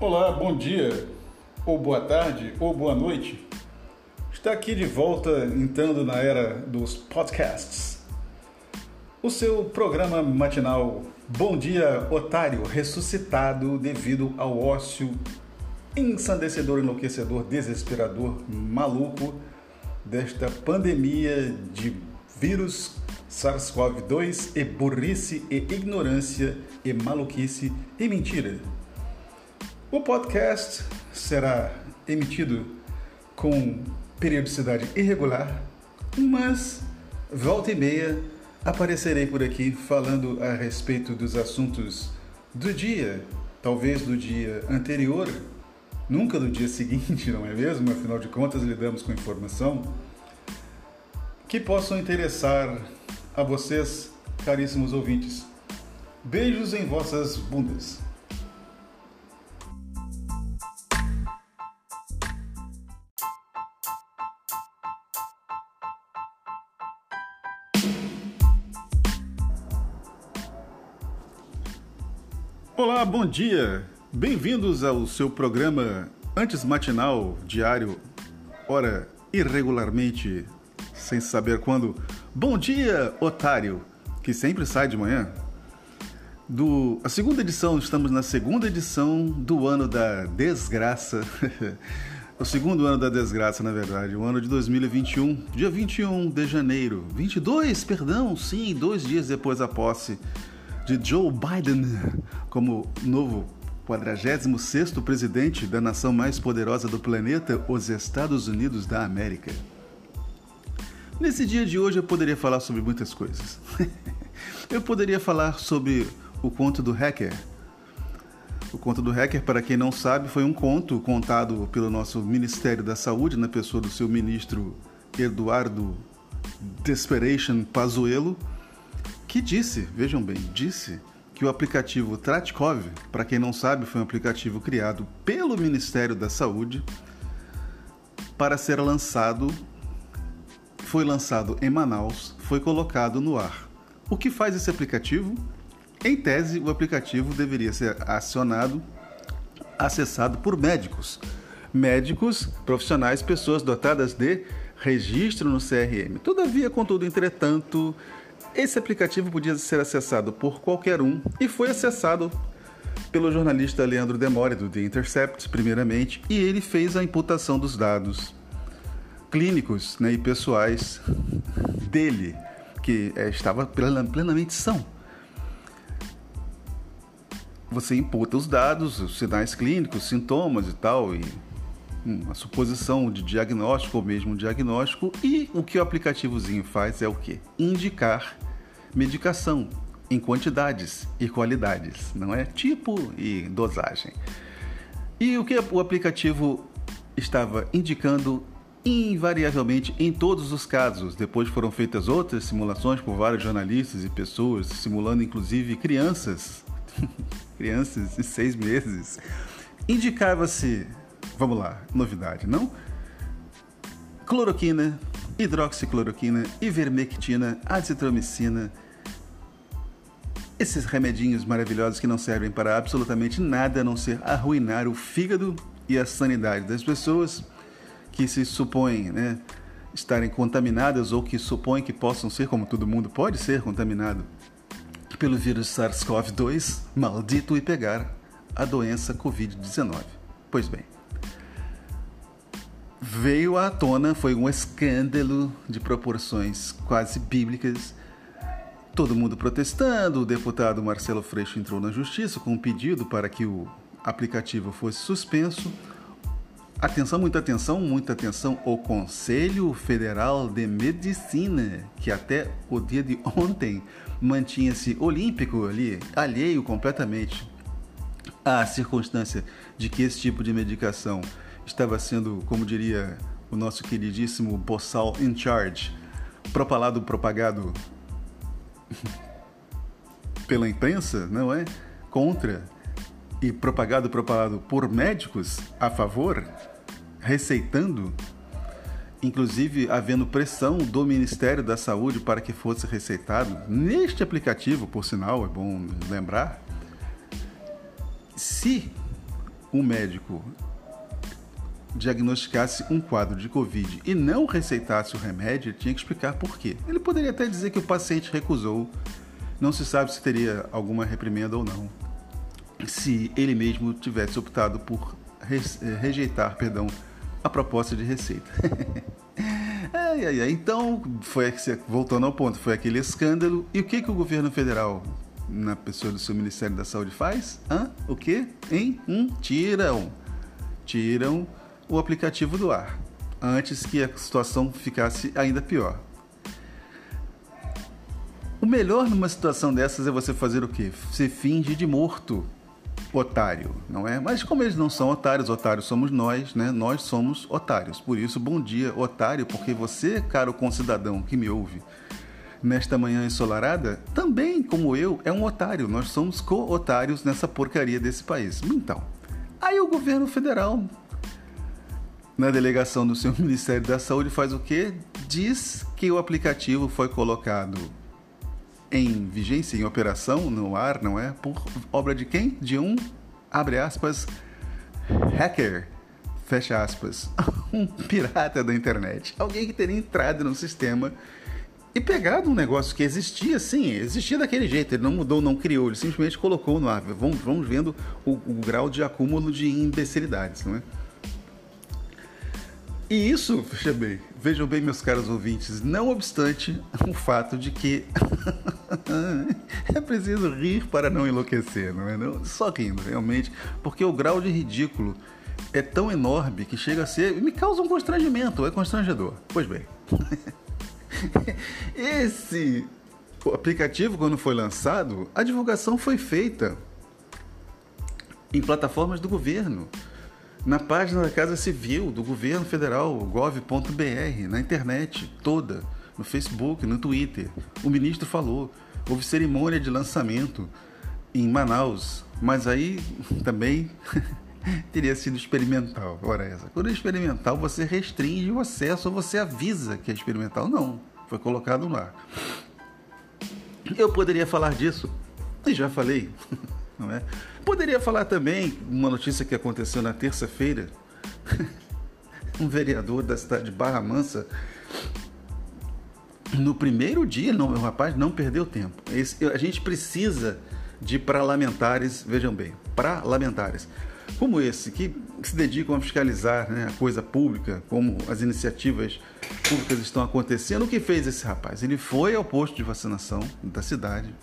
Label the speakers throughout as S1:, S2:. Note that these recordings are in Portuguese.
S1: Olá, bom dia, ou boa tarde, ou boa noite. Está aqui de volta, entrando na era dos podcasts. O seu programa matinal Bom Dia Otário, ressuscitado devido ao ócio ensandecedor, enlouquecedor, desesperador, maluco desta pandemia de vírus SARS-CoV-2 e burrice e ignorância e maluquice e mentira. O podcast será emitido com periodicidade irregular, mas volta e meia aparecerei por aqui falando a respeito dos assuntos do dia, talvez do dia anterior, nunca do dia seguinte, não é mesmo? Afinal de contas, lidamos com informação que possam interessar a vocês, caríssimos ouvintes. Beijos em vossas bundas. Olá, bom dia! Bem-vindos ao seu programa antes matinal, diário, ora irregularmente, sem saber quando. Bom dia, otário, que sempre sai de manhã. Do a segunda edição, estamos na segunda edição do ano da desgraça. o segundo ano da desgraça, na verdade, o ano de 2021, dia 21 de janeiro, 22, perdão, sim, dois dias depois da posse de Joe Biden como novo 46º presidente da nação mais poderosa do planeta, os Estados Unidos da América. Nesse dia de hoje eu poderia falar sobre muitas coisas. eu poderia falar sobre o conto do hacker. O conto do hacker, para quem não sabe, foi um conto contado pelo nosso Ministério da Saúde, na pessoa do seu ministro Eduardo Desperation Pazuello, que disse, vejam bem, disse que o aplicativo Tratkov, para quem não sabe, foi um aplicativo criado pelo Ministério da Saúde para ser lançado, foi lançado em Manaus, foi colocado no ar. O que faz esse aplicativo? Em tese, o aplicativo deveria ser acionado, acessado por médicos. Médicos, profissionais, pessoas dotadas de registro no CRM. Todavia, contudo, entretanto, esse aplicativo podia ser acessado por qualquer um e foi acessado pelo jornalista Leandro Demore do The Intercept, primeiramente, e ele fez a imputação dos dados clínicos né, e pessoais dele, que é, estava plenamente são. Você imputa os dados, os sinais clínicos, sintomas e tal, e uma suposição de diagnóstico ou mesmo um diagnóstico, e o que o aplicativozinho faz é o que? Indicar medicação em quantidades e qualidades, não é? Tipo e dosagem. E o que o aplicativo estava indicando invariavelmente em todos os casos. Depois foram feitas outras simulações por vários jornalistas e pessoas, simulando inclusive crianças, crianças de seis meses. Indicava-se, vamos lá, novidade, não? Cloroquina, hidroxicloroquina, ivermectina, azitromicina, esses remedinhos maravilhosos que não servem para absolutamente nada a não ser arruinar o fígado e a sanidade das pessoas que se supõem né, estarem contaminadas ou que supõem que possam ser, como todo mundo pode ser contaminado pelo vírus SARS-CoV-2, maldito e pegar a doença Covid-19. Pois bem, veio à tona, foi um escândalo de proporções quase bíblicas. Todo mundo protestando, o deputado Marcelo Freixo entrou na justiça com um pedido para que o aplicativo fosse suspenso. Atenção, muita atenção, muita atenção. O Conselho Federal de Medicina, que até o dia de ontem mantinha-se olímpico ali, alheio completamente à circunstância de que esse tipo de medicação estava sendo, como diria o nosso queridíssimo Bossal in charge, propalado, propagado pela imprensa, não é? Contra e propagado, propalado por médicos a favor, receitando, inclusive havendo pressão do Ministério da Saúde para que fosse receitado neste aplicativo, por sinal, é bom lembrar. Se um médico diagnosticasse um quadro de Covid e não receitasse o remédio, ele tinha que explicar por quê. Ele poderia até dizer que o paciente recusou, não se sabe se teria alguma reprimenda ou não, se ele mesmo tivesse optado por eh, rejeitar, perdão, a proposta de receita. ai, ai, ai. Então, foi voltando ao ponto, foi aquele escândalo. E o que, que o governo federal, na pessoa do seu Ministério da Saúde, faz? Hã? O quê? Hein? Hum? Tiram. Tiram o aplicativo do ar, antes que a situação ficasse ainda pior. O melhor numa situação dessas é você fazer o quê? Você finge de morto, otário, não é? Mas como eles não são otários, otários somos nós, né? Nós somos otários. Por isso, bom dia, otário, porque você, caro concidadão que me ouve nesta manhã ensolarada, também, como eu, é um otário. Nós somos co-otários nessa porcaria desse país. Então, aí o governo federal na delegação do seu Ministério da Saúde faz o quê? Diz que o aplicativo foi colocado em vigência, em operação, no ar, não é? Por obra de quem? De um, abre aspas, hacker, fecha aspas, um pirata da internet. Alguém que teria entrado no sistema e pegado um negócio que existia, sim, existia daquele jeito, ele não mudou, não criou, ele simplesmente colocou no ar. Vamos, vamos vendo o, o grau de acúmulo de imbecilidades, não é? E isso, veja bem, vejam bem, meus caros ouvintes, não obstante o fato de que é preciso rir para não enlouquecer, não é? Não, só rindo, realmente, porque o grau de ridículo é tão enorme que chega a ser. me causa um constrangimento, é constrangedor. Pois bem. Esse aplicativo, quando foi lançado, a divulgação foi feita em plataformas do governo na página da Casa Civil do governo federal, gov.br, na internet toda, no Facebook, no Twitter. O ministro falou, houve cerimônia de lançamento em Manaus, mas aí também teria sido experimental. Ora essa. Quando é experimental, você restringe o acesso ou você avisa que é experimental. Não, foi colocado ar. Eu poderia falar disso, e já falei, não é? Poderia falar também uma notícia que aconteceu na terça-feira. um vereador da cidade de Barra Mansa, no primeiro dia, não, o rapaz não perdeu tempo. Esse, a gente precisa de parlamentares, vejam bem, parlamentares como esse, que se dedicam a fiscalizar né, a coisa pública, como as iniciativas públicas estão acontecendo. O que fez esse rapaz? Ele foi ao posto de vacinação da cidade,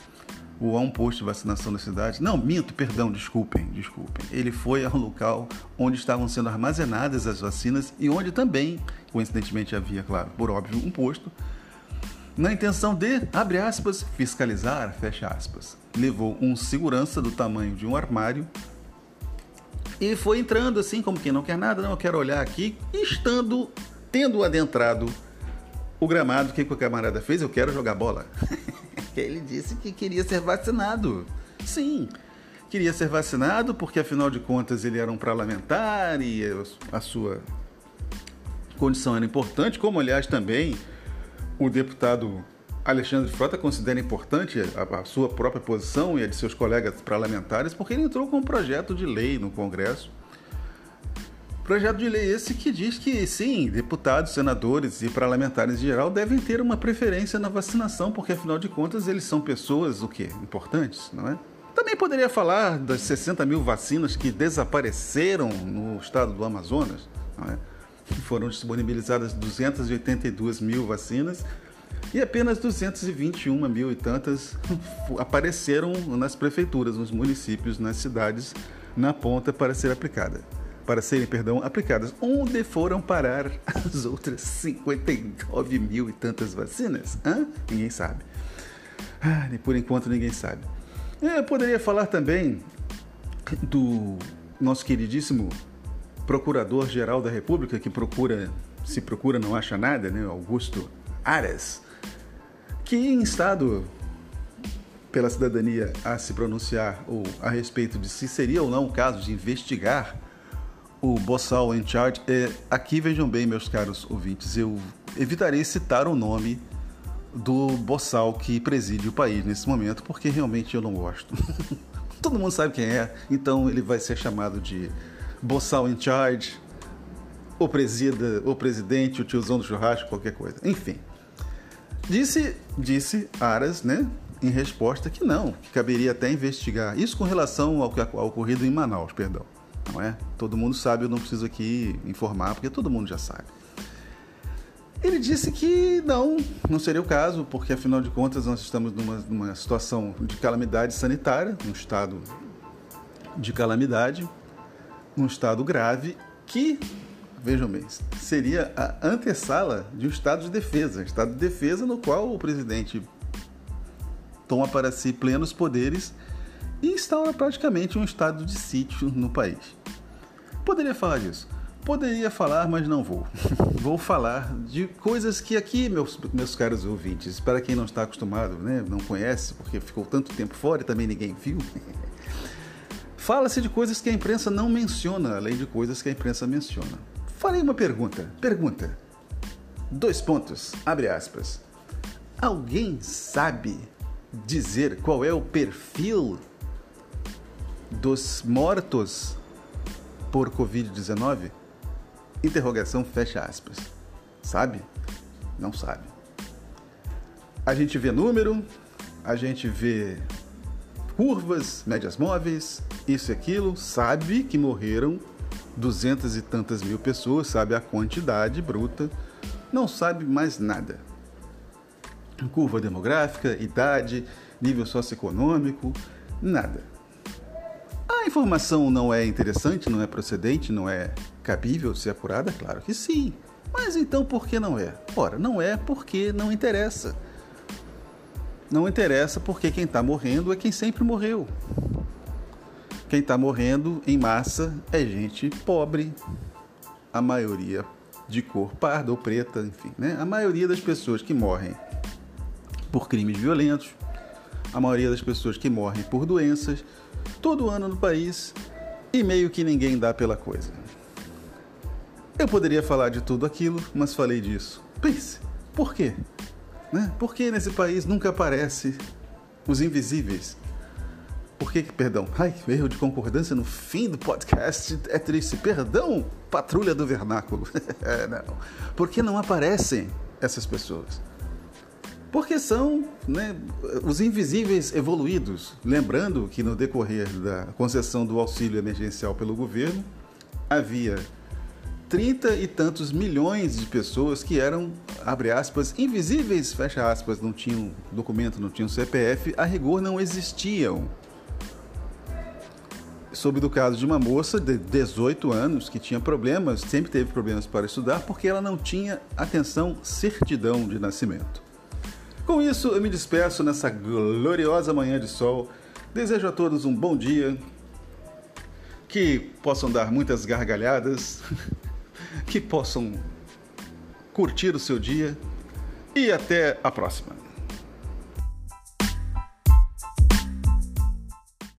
S1: ou a um posto de vacinação da cidade. Não, minto, perdão, desculpem, desculpem. Ele foi ao local onde estavam sendo armazenadas as vacinas e onde também, coincidentemente, havia, claro, por óbvio, um posto, na intenção de, abre aspas, fiscalizar, fecha aspas. Levou um segurança do tamanho de um armário e foi entrando assim, como quem não quer nada, não, eu quero olhar aqui, estando, tendo adentrado o gramado, o que, que o camarada fez? Eu quero jogar bola. Ele disse que queria ser vacinado. Sim, queria ser vacinado porque, afinal de contas, ele era um parlamentar e a sua condição era importante, como, aliás, também o deputado Alexandre Frota considera importante a, a, sua própria posição e a de seus colegas parlamentares, porque ele entrou com um projeto de lei no Congresso. Projeto de lei esse que diz que, sim, deputados, senadores e parlamentares em geral devem ter uma preferência na vacinação, porque afinal de contas eles são pessoas, o quê? Importantes, não é? Também poderia falar das 60 mil vacinas que desapareceram no estado do Amazonas, não é? Foram disponibilizadas 282 mil vacinas e apenas 221 mil e tantas apareceram nas prefeituras, nos municípios, nas cidades, na ponta para ser aplicada para serem, perdão, aplicadas. Onde foram parar as outras 59 mil e tantas vacinas? Hã? Ninguém sabe. Ah, por enquanto ninguém sabe. Eu poderia falar também do nosso queridíssimo Procurador-Geral da República, que procura, se procura não acha nada, né? Augusto Aras, que instado pela cidadania a se pronunciar ou a respeito de se seria ou não o caso de investigar o Bossal em charge. É, aqui vejam bem, meus caros ouvintes, eu evitarei citar o nome do Bossal que preside o país nesse momento, porque realmente eu não gosto. Todo mundo sabe quem é, então ele vai ser chamado de boçal in charge, o presida, o presidente, o tiozão do churrasco, qualquer coisa. Enfim. Disse, disse Aras, né, em resposta que não, que caberia até investigar. Isso com relação ao que ao ocorrido em Manaus, perdão. Não é? Todo mundo sabe, eu não preciso aqui informar, porque todo mundo já sabe. Ele disse que não, não seria o caso, porque afinal de contas nós estamos numa, numa situação de calamidade sanitária, num estado de calamidade, num estado grave, que, vejam bem, seria a antessala de um estado de defesa. Estado de defesa no qual o presidente toma para si plenos poderes e instaura praticamente um estado de sítio no país. Poderia falar disso. Poderia falar, mas não vou. vou falar de coisas que aqui, meus, meus caros ouvintes, para quem não está acostumado, né, não conhece, porque ficou tanto tempo fora e também ninguém viu, fala-se de coisas que a imprensa não menciona, além de coisas que a imprensa menciona. Farei uma pergunta. Pergunta. Dois pontos. Abre aspas. Alguém sabe dizer qual é o perfil dos mortos por Covid-19? Interrogação fecha aspas. Sabe? Não sabe. A gente vê número, a gente vê curvas, médias móveis, isso e aquilo, sabe que morreram duzentas e tantas mil pessoas, sabe a quantidade bruta, não sabe mais nada. Curva demográfica, idade, nível socioeconômico, nada. Informação não é interessante, não é procedente, não é cabível ser apurada? Claro que sim. Mas então por que não é? Ora, não é porque não interessa. Não interessa porque quem está morrendo é quem sempre morreu. Quem está morrendo em massa é gente pobre, a maioria de cor parda ou preta, enfim, né? A maioria das pessoas que morrem por crimes violentos, a maioria das pessoas que morrem por doenças, todo ano no país e meio que ninguém dá pela coisa. Eu poderia falar de tudo aquilo, mas falei disso. Pense, por quê? Né? Por que nesse país nunca aparece os invisíveis? Por que, perdão, ai, erro de concordância no fim do podcast é triste. Perdão, patrulha do vernáculo. é, não. Por que não aparecem essas pessoas? Porque são né, os invisíveis evoluídos. Lembrando que no decorrer da concessão do auxílio emergencial pelo governo, havia trinta e tantos milhões de pessoas que eram, abre aspas, invisíveis, fecha aspas, não tinham documento, não tinham CPF, a rigor não existiam. Soube do caso de uma moça de 18 anos que tinha problemas, sempre teve problemas para estudar, porque ela não tinha, atenção, certidão de nascimento. Com isso, eu me despeço nessa gloriosa manhã de sol. Desejo a todos um bom dia, que possam dar muitas gargalhadas, que possam curtir o seu dia e até a próxima.